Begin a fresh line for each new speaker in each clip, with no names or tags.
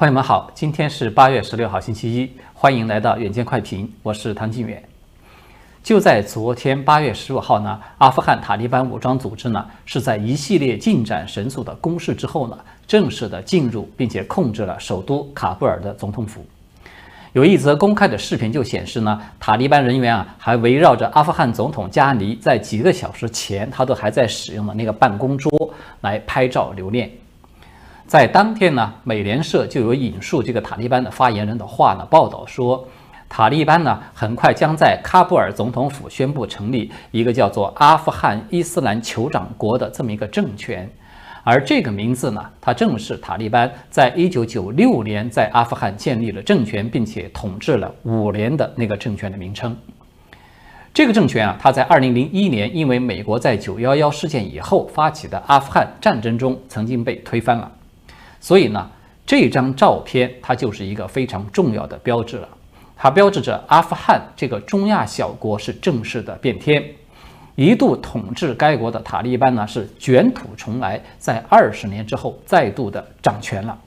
朋友们好，今天是八月十六号，星期一，欢迎来到远见快评，我是唐静远。就在昨天八月十五号呢，阿富汗塔利班武装组织呢是在一系列进展神速的攻势之后呢，正式的进入并且控制了首都喀布尔的总统府。有一则公开的视频就显示呢，塔利班人员啊还围绕着阿富汗总统加尼在几个小时前他都还在使用的那个办公桌来拍照留念。在当天呢，美联社就有引述这个塔利班的发言人的话呢，报道说，塔利班呢很快将在喀布尔总统府宣布成立一个叫做阿富汗伊斯兰酋长国的这么一个政权，而这个名字呢，它正是塔利班在一九九六年在阿富汗建立了政权并且统治了五年的那个政权的名称。这个政权啊，它在二零零一年因为美国在九幺幺事件以后发起的阿富汗战争中曾经被推翻了。所以呢，这张照片它就是一个非常重要的标志了，它标志着阿富汗这个中亚小国是正式的变天，一度统治该国的塔利班呢是卷土重来，在二十年之后再度的掌权了。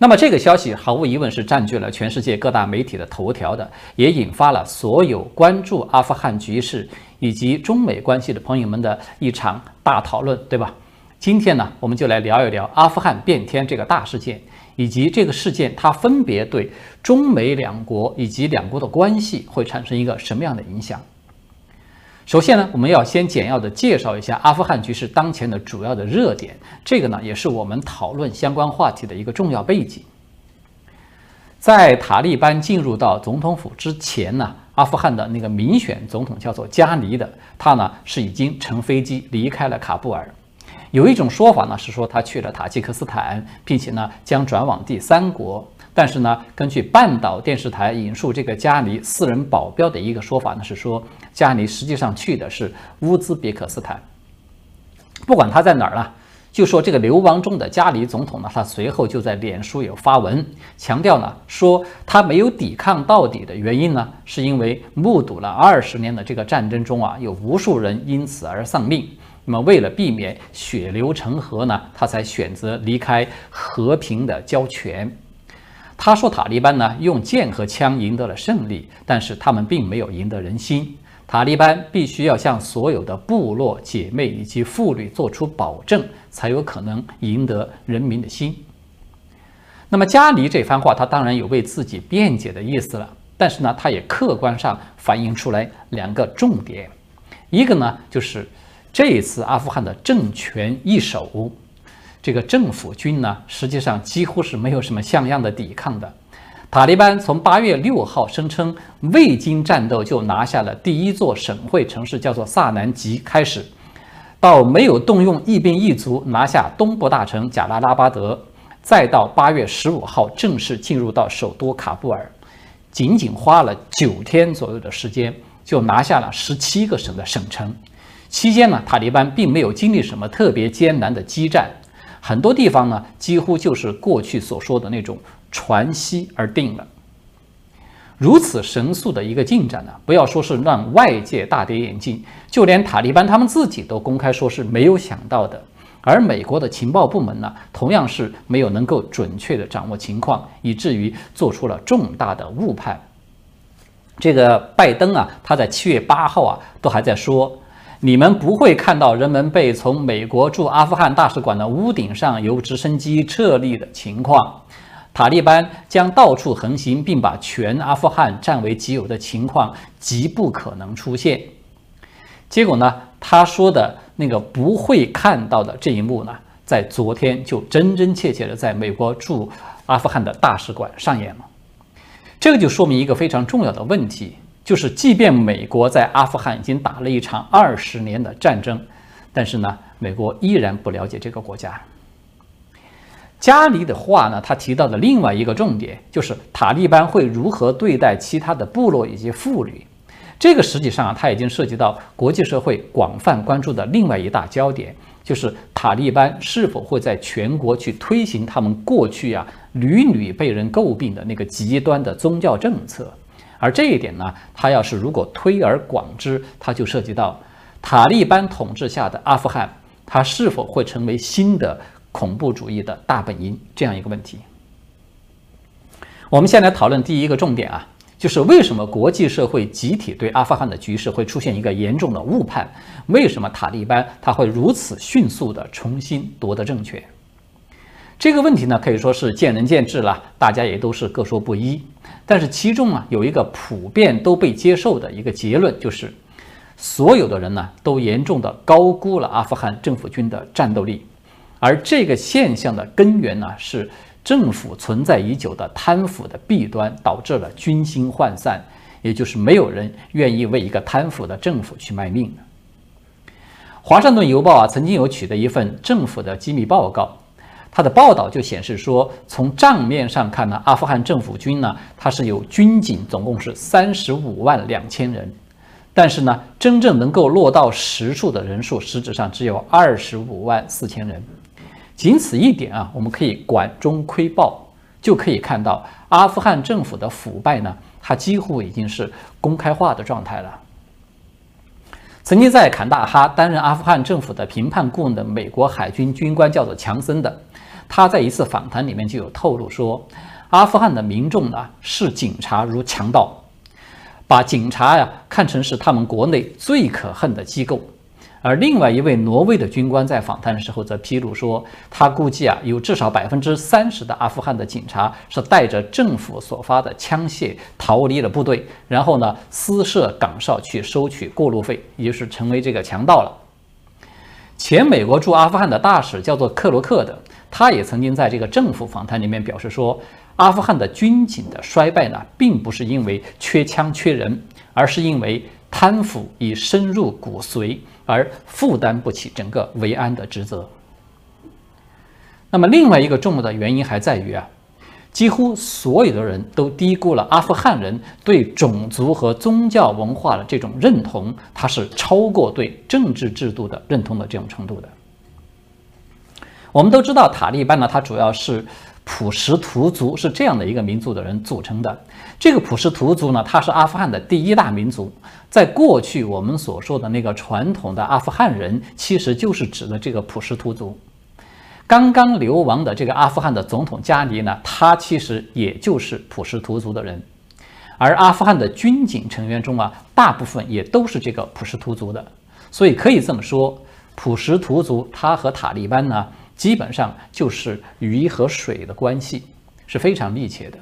那么这个消息毫无疑问是占据了全世界各大媒体的头条的，也引发了所有关注阿富汗局势以及中美关系的朋友们的一场大讨论，对吧？今天呢，我们就来聊一聊阿富汗变天这个大事件，以及这个事件它分别对中美两国以及两国的关系会产生一个什么样的影响。首先呢，我们要先简要的介绍一下阿富汗局势当前的主要的热点，这个呢也是我们讨论相关话题的一个重要背景。在塔利班进入到总统府之前呢，阿富汗的那个民选总统叫做加尼的，他呢是已经乘飞机离开了喀布尔。有一种说法呢，是说他去了塔吉克斯坦，并且呢将转往第三国。但是呢，根据半岛电视台引述这个加尼私人保镖的一个说法呢，是说加尼实际上去的是乌兹别克斯坦。不管他在哪儿了，就说这个流亡中的加尼总统呢，他随后就在脸书有发文，强调呢说他没有抵抗到底的原因呢，是因为目睹了二十年的这个战争中啊，有无数人因此而丧命。那么，为了避免血流成河呢，他才选择离开和平的交权。他说，塔利班呢用剑和枪赢得了胜利，但是他们并没有赢得人心。塔利班必须要向所有的部落姐妹以及妇女做出保证，才有可能赢得人民的心。那么，加尼这番话，他当然有为自己辩解的意思了，但是呢，他也客观上反映出来两个重点，一个呢就是。这一次阿富汗的政权易手，这个政府军呢，实际上几乎是没有什么像样的抵抗的。塔利班从八月六号声称未经战斗就拿下了第一座省会城市，叫做萨南吉开始，到没有动用一兵一卒拿下东部大城贾拉拉巴德，再到八月十五号正式进入到首都喀布尔，仅仅花了九天左右的时间，就拿下了十七个省的省城。期间呢，塔利班并没有经历什么特别艰难的激战，很多地方呢几乎就是过去所说的那种传息而定了。如此神速的一个进展呢，不要说是让外界大跌眼镜，就连塔利班他们自己都公开说是没有想到的。而美国的情报部门呢，同样是没有能够准确的掌握情况，以至于做出了重大的误判。这个拜登啊，他在七月八号啊，都还在说。你们不会看到人们被从美国驻阿富汗大使馆的屋顶上由直升机撤离的情况，塔利班将到处横行并把全阿富汗占为己有的情况极不可能出现。结果呢，他说的那个不会看到的这一幕呢，在昨天就真真切切的在美国驻阿富汗的大使馆上演了。这个就说明一个非常重要的问题。就是，即便美国在阿富汗已经打了一场二十年的战争，但是呢，美国依然不了解这个国家。加里的话呢，他提到的另外一个重点就是塔利班会如何对待其他的部落以及妇女。这个实际上啊，它已经涉及到国际社会广泛关注的另外一大焦点，就是塔利班是否会在全国去推行他们过去啊屡屡被人诟病的那个极端的宗教政策。而这一点呢，它要是如果推而广之，它就涉及到塔利班统治下的阿富汗，它是否会成为新的恐怖主义的大本营这样一个问题。我们先来讨论第一个重点啊，就是为什么国际社会集体对阿富汗的局势会出现一个严重的误判？为什么塔利班他会如此迅速的重新夺得政权？这个问题呢，可以说是见仁见智了，大家也都是各说不一。但是其中啊，有一个普遍都被接受的一个结论，就是所有的人呢，都严重的高估了阿富汗政府军的战斗力，而这个现象的根源呢，是。政府存在已久的贪腐的弊端，导致了军心涣散，也就是没有人愿意为一个贪腐的政府去卖命华盛顿邮报啊，曾经有取得一份政府的机密报告，它的报道就显示说，从账面上看呢，阿富汗政府军呢，它是有军警总共是三十五万两千人，但是呢，真正能够落到实处的人数，实质上只有二十五万四千人。仅此一点啊，我们可以管中窥豹，就可以看到阿富汗政府的腐败呢，它几乎已经是公开化的状态了。曾经在坎大哈担任阿富汗政府的评判顾问的美国海军军官叫做强森的，他在一次访谈里面就有透露说，阿富汗的民众呢视警察如强盗，把警察呀看成是他们国内最可恨的机构。而另外一位挪威的军官在访谈的时候则披露说，他估计啊，有至少百分之三十的阿富汗的警察是带着政府所发的枪械逃离了部队，然后呢私设岗哨去收取过路费，也就是成为这个强盗了。前美国驻阿富汗的大使叫做克罗克的，他也曾经在这个政府访谈里面表示说，阿富汗的军警的衰败呢，并不是因为缺枪缺人，而是因为贪腐已深入骨髓。而负担不起整个维安的职责。那么，另外一个重要的原因还在于啊，几乎所有的人都低估了阿富汗人对种族和宗教文化的这种认同，它是超过对政治制度的认同的这种程度的。我们都知道，塔利班呢，它主要是。普什图族是这样的一个民族的人组成的。这个普什图族呢，它是阿富汗的第一大民族。在过去，我们所说的那个传统的阿富汗人，其实就是指的这个普什图族。刚刚流亡的这个阿富汗的总统加尼呢，他其实也就是普什图族的人。而阿富汗的军警成员中啊，大部分也都是这个普什图族的。所以可以这么说，普什图族他和塔利班呢。基本上就是鱼和水的关系是非常密切的。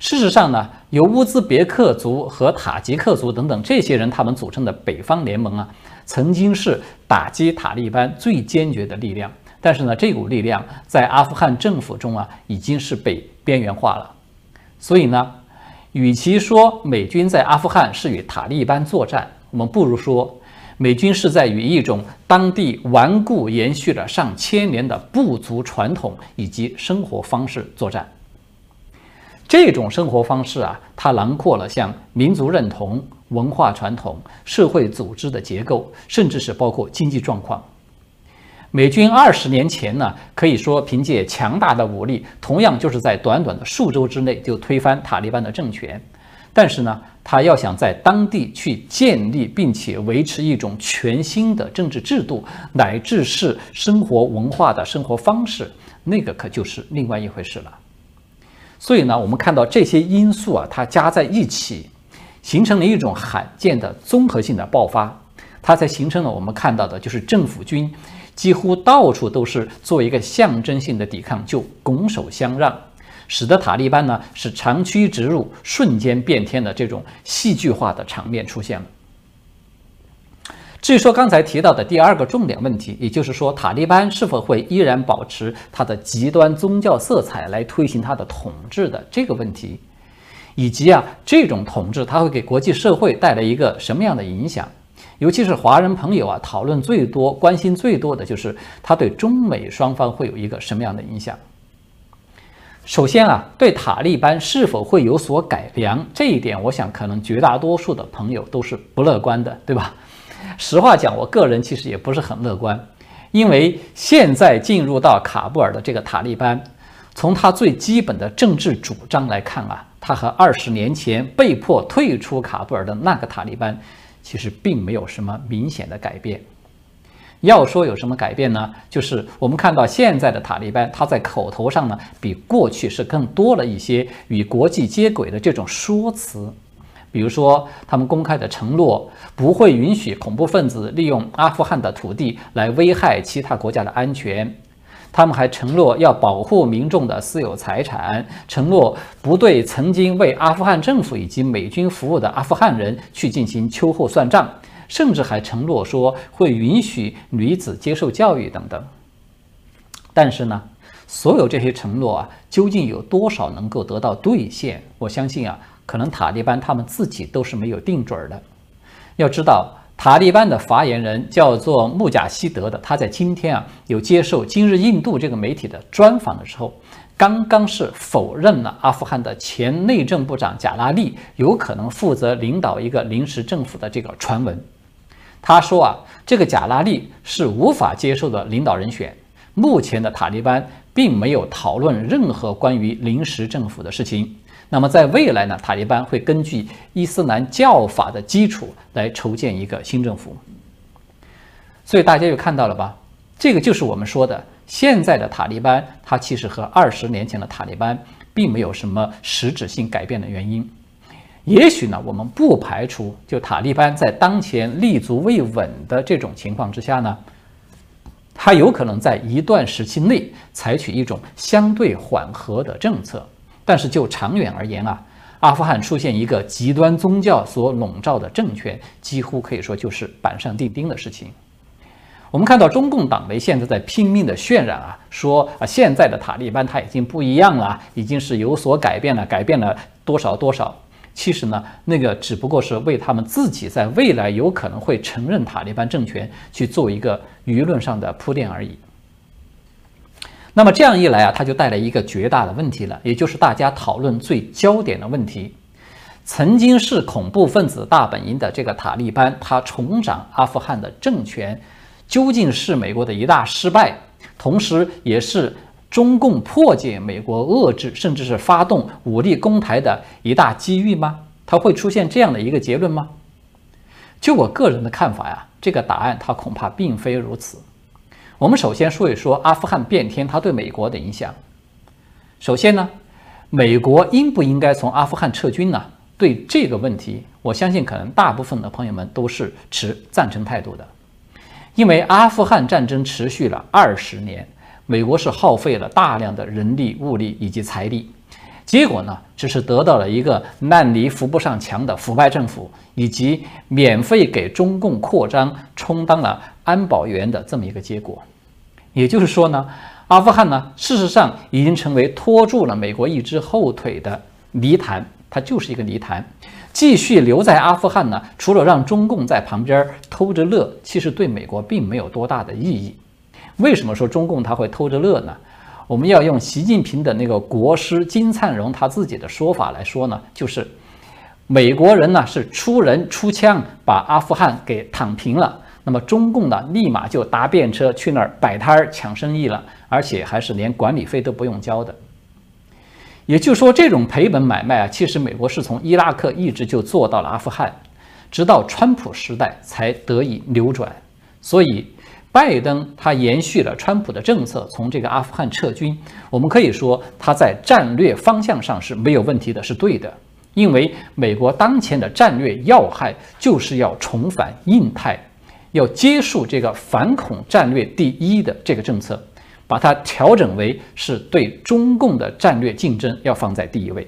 事实上呢，由乌兹别克族和塔吉克族等等这些人他们组成的北方联盟啊，曾经是打击塔利班最坚决的力量。但是呢，这股力量在阿富汗政府中啊，已经是被边缘化了。所以呢，与其说美军在阿富汗是与塔利班作战，我们不如说。美军是在与一种当地顽固延续了上千年的部族传统以及生活方式作战。这种生活方式啊，它囊括了像民族认同、文化传统、社会组织的结构，甚至是包括经济状况。美军二十年前呢，可以说凭借强大的武力，同样就是在短短的数周之内就推翻塔利班的政权。但是呢，他要想在当地去建立并且维持一种全新的政治制度，乃至是生活文化的生活方式，那个可就是另外一回事了。所以呢，我们看到这些因素啊，它加在一起，形成了一种罕见的综合性的爆发，它才形成了我们看到的，就是政府军几乎到处都是做一个象征性的抵抗，就拱手相让。使得塔利班呢是长驱直入、瞬间变天的这种戏剧化的场面出现了。至于说刚才提到的第二个重点问题，也就是说塔利班是否会依然保持它的极端宗教色彩来推行它的统治的这个问题，以及啊这种统治它会给国际社会带来一个什么样的影响，尤其是华人朋友啊讨论最多、关心最多的就是它对中美双方会有一个什么样的影响。首先啊，对塔利班是否会有所改良这一点，我想可能绝大多数的朋友都是不乐观的，对吧？实话讲，我个人其实也不是很乐观，因为现在进入到卡布尔的这个塔利班，从他最基本的政治主张来看啊，他和二十年前被迫退出卡布尔的那个塔利班，其实并没有什么明显的改变。要说有什么改变呢？就是我们看到现在的塔利班，他在口头上呢，比过去是更多了一些与国际接轨的这种说辞。比如说，他们公开的承诺不会允许恐怖分子利用阿富汗的土地来危害其他国家的安全。他们还承诺要保护民众的私有财产，承诺不对曾经为阿富汗政府以及美军服务的阿富汗人去进行秋后算账。甚至还承诺说会允许女子接受教育等等，但是呢，所有这些承诺啊，究竟有多少能够得到兑现？我相信啊，可能塔利班他们自己都是没有定准的。要知道，塔利班的发言人叫做穆贾希德的，他在今天啊有接受《今日印度》这个媒体的专访的时候，刚刚是否认了阿富汗的前内政部长贾拉利有可能负责领导一个临时政府的这个传闻。他说啊，这个贾拉利是无法接受的领导人选。目前的塔利班并没有讨论任何关于临时政府的事情。那么在未来呢，塔利班会根据伊斯兰教法的基础来筹建一个新政府。所以大家就看到了吧？这个就是我们说的现在的塔利班，它其实和二十年前的塔利班并没有什么实质性改变的原因。也许呢，我们不排除，就塔利班在当前立足未稳的这种情况之下呢，他有可能在一段时期内采取一种相对缓和的政策。但是就长远而言啊，阿富汗出现一个极端宗教所笼罩的政权，几乎可以说就是板上钉钉的事情。我们看到中共党媒现在在拼命的渲染啊，说啊现在的塔利班他已经不一样了，已经是有所改变了，改变了多少多少。其实呢，那个只不过是为他们自己在未来有可能会承认塔利班政权去做一个舆论上的铺垫而已。那么这样一来啊，它就带来一个绝大的问题了，也就是大家讨论最焦点的问题：曾经是恐怖分子大本营的这个塔利班，它重掌阿富汗的政权，究竟是美国的一大失败，同时也是？中共破解美国遏制，甚至是发动武力攻台的一大机遇吗？它会出现这样的一个结论吗？就我个人的看法呀，这个答案它恐怕并非如此。我们首先说一说阿富汗变天它对美国的影响。首先呢，美国应不应该从阿富汗撤军呢？对这个问题，我相信可能大部分的朋友们都是持赞成态度的，因为阿富汗战争持续了二十年。美国是耗费了大量的人力、物力以及财力，结果呢，只是得到了一个烂泥扶不上墙的腐败政府，以及免费给中共扩张、充当了安保员的这么一个结果。也就是说呢，阿富汗呢，事实上已经成为拖住了美国一只后腿的泥潭，它就是一个泥潭。继续留在阿富汗呢，除了让中共在旁边偷着乐，其实对美国并没有多大的意义。为什么说中共他会偷着乐呢？我们要用习近平的那个国师金灿荣他自己的说法来说呢，就是美国人呢是出人出枪把阿富汗给躺平了，那么中共呢立马就搭便车去那儿摆摊儿抢生意了，而且还是连管理费都不用交的。也就是说，这种赔本买卖啊，其实美国是从伊拉克一直就做到了阿富汗，直到川普时代才得以扭转，所以。拜登他延续了川普的政策，从这个阿富汗撤军。我们可以说他在战略方向上是没有问题的，是对的。因为美国当前的战略要害就是要重返印太，要结束这个反恐战略第一的这个政策，把它调整为是对中共的战略竞争要放在第一位。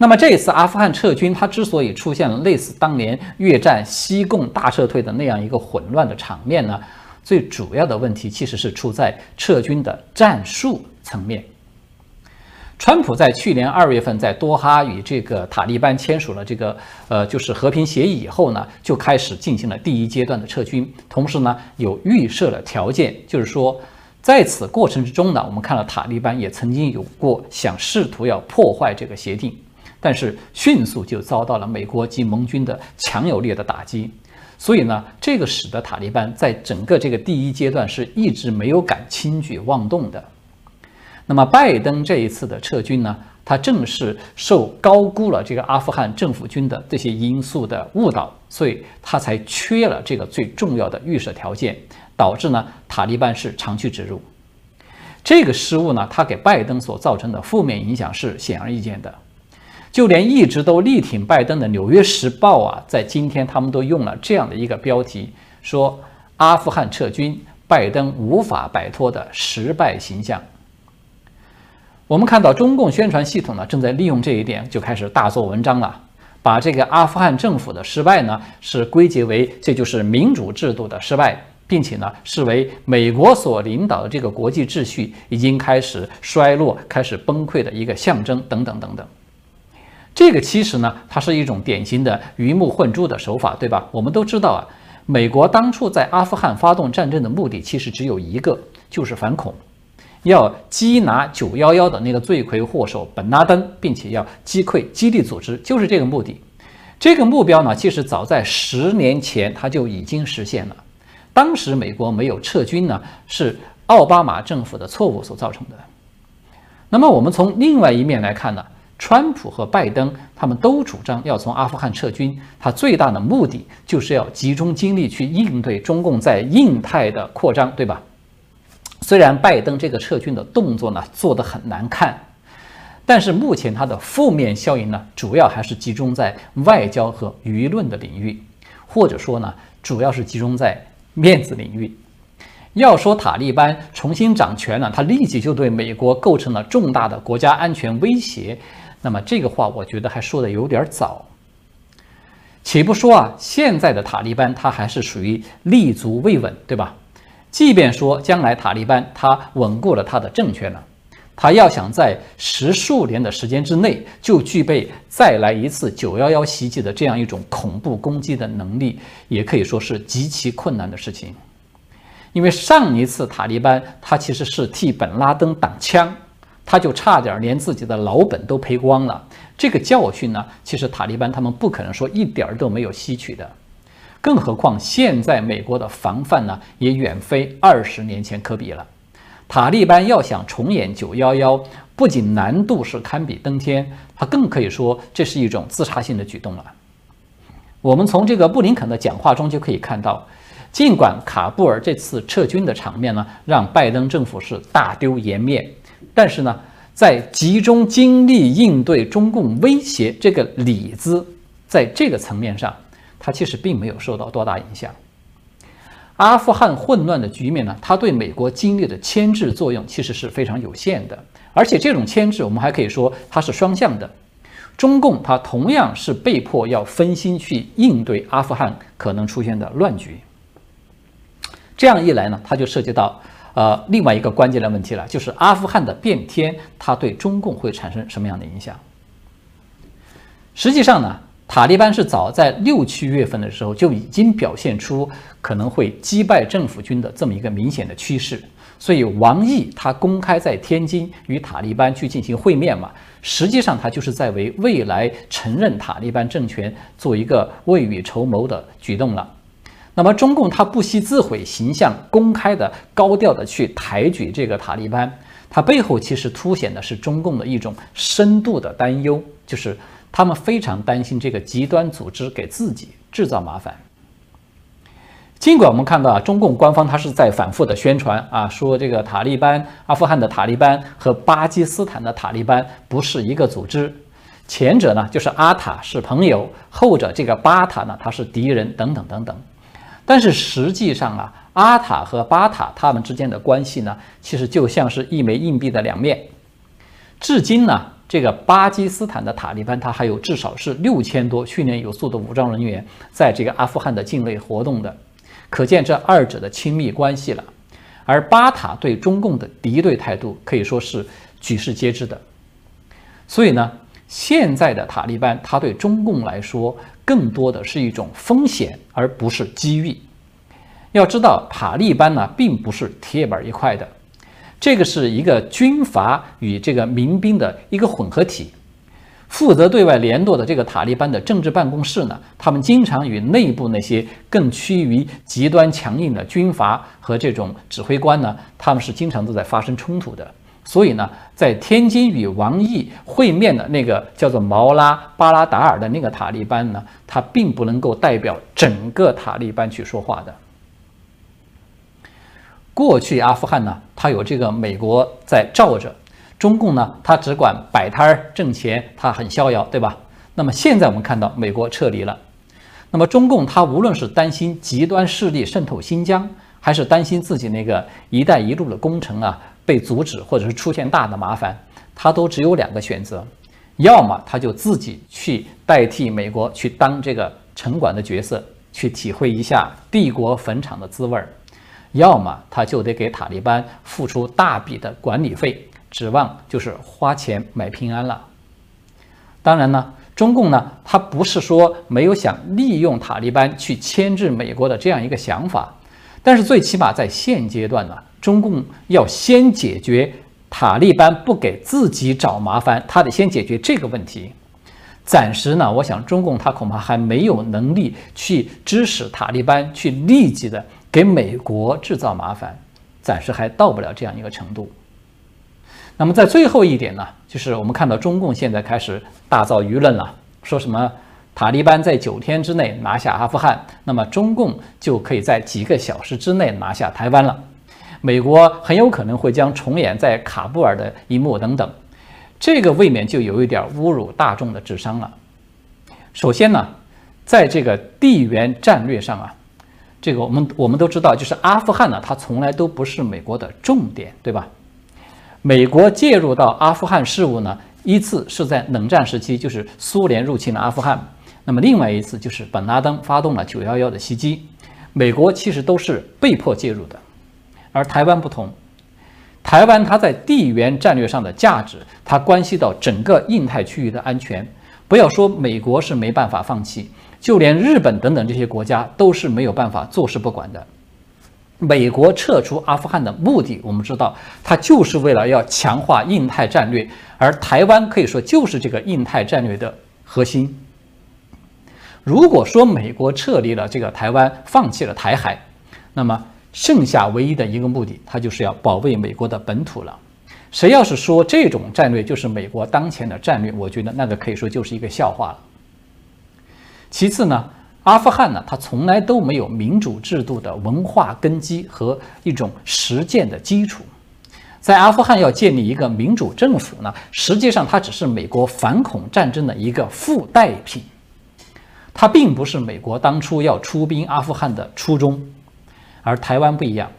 那么这一次阿富汗撤军，它之所以出现了类似当年越战西贡大撤退的那样一个混乱的场面呢？最主要的问题其实是出在撤军的战术层面。川普在去年二月份在多哈与这个塔利班签署了这个呃就是和平协议以后呢，就开始进行了第一阶段的撤军，同时呢有预设了条件，就是说在此过程之中呢，我们看到塔利班也曾经有过想试图要破坏这个协定。但是迅速就遭到了美国及盟军的强有力的打击，所以呢，这个使得塔利班在整个这个第一阶段是一直没有敢轻举妄动的。那么拜登这一次的撤军呢，他正是受高估了这个阿富汗政府军的这些因素的误导，所以他才缺了这个最重要的预设条件，导致呢塔利班是长驱直入。这个失误呢，它给拜登所造成的负面影响是显而易见的。就连一直都力挺拜登的《纽约时报》啊，在今天他们都用了这样的一个标题，说阿富汗撤军，拜登无法摆脱的失败形象。我们看到中共宣传系统呢，正在利用这一点，就开始大做文章了，把这个阿富汗政府的失败呢，是归结为这就是民主制度的失败，并且呢，视为美国所领导的这个国际秩序已经开始衰落、开始崩溃的一个象征，等等等等。这个其实呢，它是一种典型的鱼目混珠的手法，对吧？我们都知道啊，美国当初在阿富汗发动战争的目的其实只有一个，就是反恐，要缉拿九幺幺的那个罪魁祸首本拉登，并且要击溃基地组织，就是这个目的。这个目标呢，其实早在十年前它就已经实现了。当时美国没有撤军呢，是奥巴马政府的错误所造成的。那么我们从另外一面来看呢？川普和拜登他们都主张要从阿富汗撤军，他最大的目的就是要集中精力去应对中共在印太的扩张，对吧？虽然拜登这个撤军的动作呢做得很难看，但是目前它的负面效应呢主要还是集中在外交和舆论的领域，或者说呢主要是集中在面子领域。要说塔利班重新掌权呢，他立即就对美国构成了重大的国家安全威胁。那么这个话，我觉得还说的有点早。且不说啊，现在的塔利班它还是属于立足未稳，对吧？即便说将来塔利班它稳固了它的政权了，它要想在十数年的时间之内就具备再来一次九幺幺袭击的这样一种恐怖攻击的能力，也可以说是极其困难的事情。因为上一次塔利班它其实是替本拉登挡枪。他就差点连自己的老本都赔光了。这个教训呢，其实塔利班他们不可能说一点儿都没有吸取的。更何况现在美国的防范呢，也远非二十年前可比了。塔利班要想重演九幺幺，不仅难度是堪比登天，他更可以说这是一种自杀性的举动了。我们从这个布林肯的讲话中就可以看到，尽管卡布尔这次撤军的场面呢，让拜登政府是大丢颜面。但是呢，在集中精力应对中共威胁这个里子，在这个层面上，它其实并没有受到多大影响。阿富汗混乱的局面呢，它对美国经历的牵制作用其实是非常有限的，而且这种牵制，我们还可以说它是双向的。中共它同样是被迫要分心去应对阿富汗可能出现的乱局。这样一来呢，它就涉及到。呃，另外一个关键的问题了，就是阿富汗的变天，它对中共会产生什么样的影响？实际上呢，塔利班是早在六七月份的时候就已经表现出可能会击败政府军的这么一个明显的趋势，所以王毅他公开在天津与塔利班去进行会面嘛，实际上他就是在为未来承认塔利班政权做一个未雨绸缪的举动了。那么中共他不惜自毁形象，公开的高调的去抬举这个塔利班，他背后其实凸显的是中共的一种深度的担忧，就是他们非常担心这个极端组织给自己制造麻烦。尽管我们看到啊，中共官方他是在反复的宣传啊，说这个塔利班、阿富汗的塔利班和巴基斯坦的塔利班不是一个组织，前者呢就是阿塔是朋友，后者这个巴塔呢他是敌人等等等等。但是实际上啊，阿塔和巴塔他们之间的关系呢，其实就像是一枚硬币的两面。至今呢，这个巴基斯坦的塔利班，他还有至少是六千多训练有素的武装人员在这个阿富汗的境内活动的，可见这二者的亲密关系了。而巴塔对中共的敌对态度可以说是举世皆知的。所以呢，现在的塔利班，他对中共来说。更多的是一种风险，而不是机遇。要知道，塔利班呢并不是铁板一块的，这个是一个军阀与这个民兵的一个混合体。负责对外联络的这个塔利班的政治办公室呢，他们经常与内部那些更趋于极端强硬的军阀和这种指挥官呢，他们是经常都在发生冲突的。所以呢，在天津与王毅会面的那个叫做毛拉巴拉达尔的那个塔利班呢，他并不能够代表整个塔利班去说话的。过去阿富汗呢，它有这个美国在罩着，中共呢，它只管摆摊儿挣钱，它很逍遥，对吧？那么现在我们看到美国撤离了，那么中共它无论是担心极端势力渗透新疆，还是担心自己那个“一带一路”的工程啊被阻止，或者是出现大的麻烦，他都只有两个选择：要么他就自己去代替美国去当这个城管的角色，去体会一下帝国坟场的滋味儿；要么他就得给塔利班付出大笔的管理费，指望就是花钱买平安了。当然呢。中共呢，他不是说没有想利用塔利班去牵制美国的这样一个想法，但是最起码在现阶段呢，中共要先解决塔利班不给自己找麻烦，他得先解决这个问题。暂时呢，我想中共他恐怕还没有能力去支持塔利班去立即的给美国制造麻烦，暂时还到不了这样一个程度。那么在最后一点呢，就是我们看到中共现在开始大造舆论了，说什么塔利班在九天之内拿下阿富汗，那么中共就可以在几个小时之内拿下台湾了。美国很有可能会将重演在卡布尔的一幕等等，这个未免就有一点侮辱大众的智商了。首先呢，在这个地缘战略上啊，这个我们我们都知道，就是阿富汗呢，它从来都不是美国的重点，对吧？美国介入到阿富汗事务呢，一次是在冷战时期，就是苏联入侵了阿富汗；那么另外一次就是本拉登发动了九幺幺的袭击，美国其实都是被迫介入的。而台湾不同，台湾它在地缘战略上的价值，它关系到整个印太区域的安全。不要说美国是没办法放弃，就连日本等等这些国家都是没有办法坐视不管的。美国撤出阿富汗的目的，我们知道，它就是为了要强化印太战略，而台湾可以说就是这个印太战略的核心。如果说美国撤离了这个台湾，放弃了台海，那么剩下唯一的一个目的，它就是要保卫美国的本土了。谁要是说这种战略就是美国当前的战略，我觉得那个可以说就是一个笑话了。其次呢？阿富汗呢，它从来都没有民主制度的文化根基和一种实践的基础。在阿富汗要建立一个民主政府呢，实际上它只是美国反恐战争的一个附带品，它并不是美国当初要出兵阿富汗的初衷。而台湾不一样，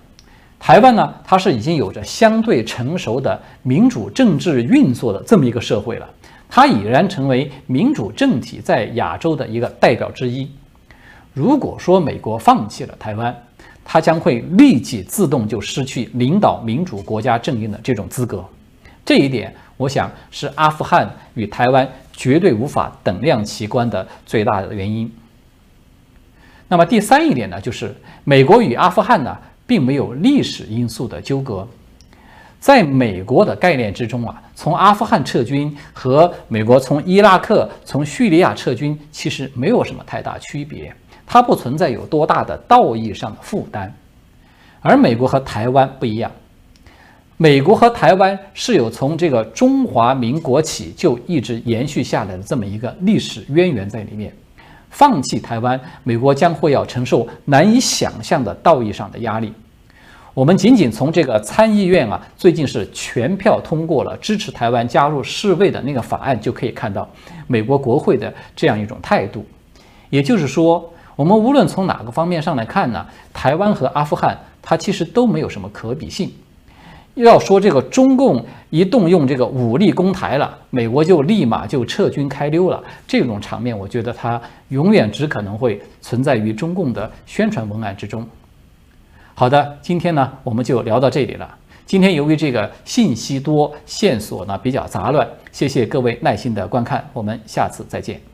台湾呢，它是已经有着相对成熟的民主政治运作的这么一个社会了，它已然成为民主政体在亚洲的一个代表之一。如果说美国放弃了台湾，它将会立即自动就失去领导民主国家阵营的这种资格。这一点，我想是阿富汗与台湾绝对无法等量齐观的最大的原因。那么第三一点呢，就是美国与阿富汗呢，并没有历史因素的纠葛。在美国的概念之中啊，从阿富汗撤军和美国从伊拉克、从叙利亚撤军其实没有什么太大区别。它不存在有多大的道义上的负担，而美国和台湾不一样，美国和台湾是有从这个中华民国起就一直延续下来的这么一个历史渊源在里面。放弃台湾，美国将会要承受难以想象的道义上的压力。我们仅仅从这个参议院啊，最近是全票通过了支持台湾加入世卫的那个法案，就可以看到美国国会的这样一种态度。也就是说。我们无论从哪个方面上来看呢，台湾和阿富汗它其实都没有什么可比性。要说这个中共一动用这个武力攻台了，美国就立马就撤军开溜了，这种场面，我觉得它永远只可能会存在于中共的宣传文案之中。好的，今天呢我们就聊到这里了。今天由于这个信息多，线索呢比较杂乱，谢谢各位耐心的观看，我们下次再见。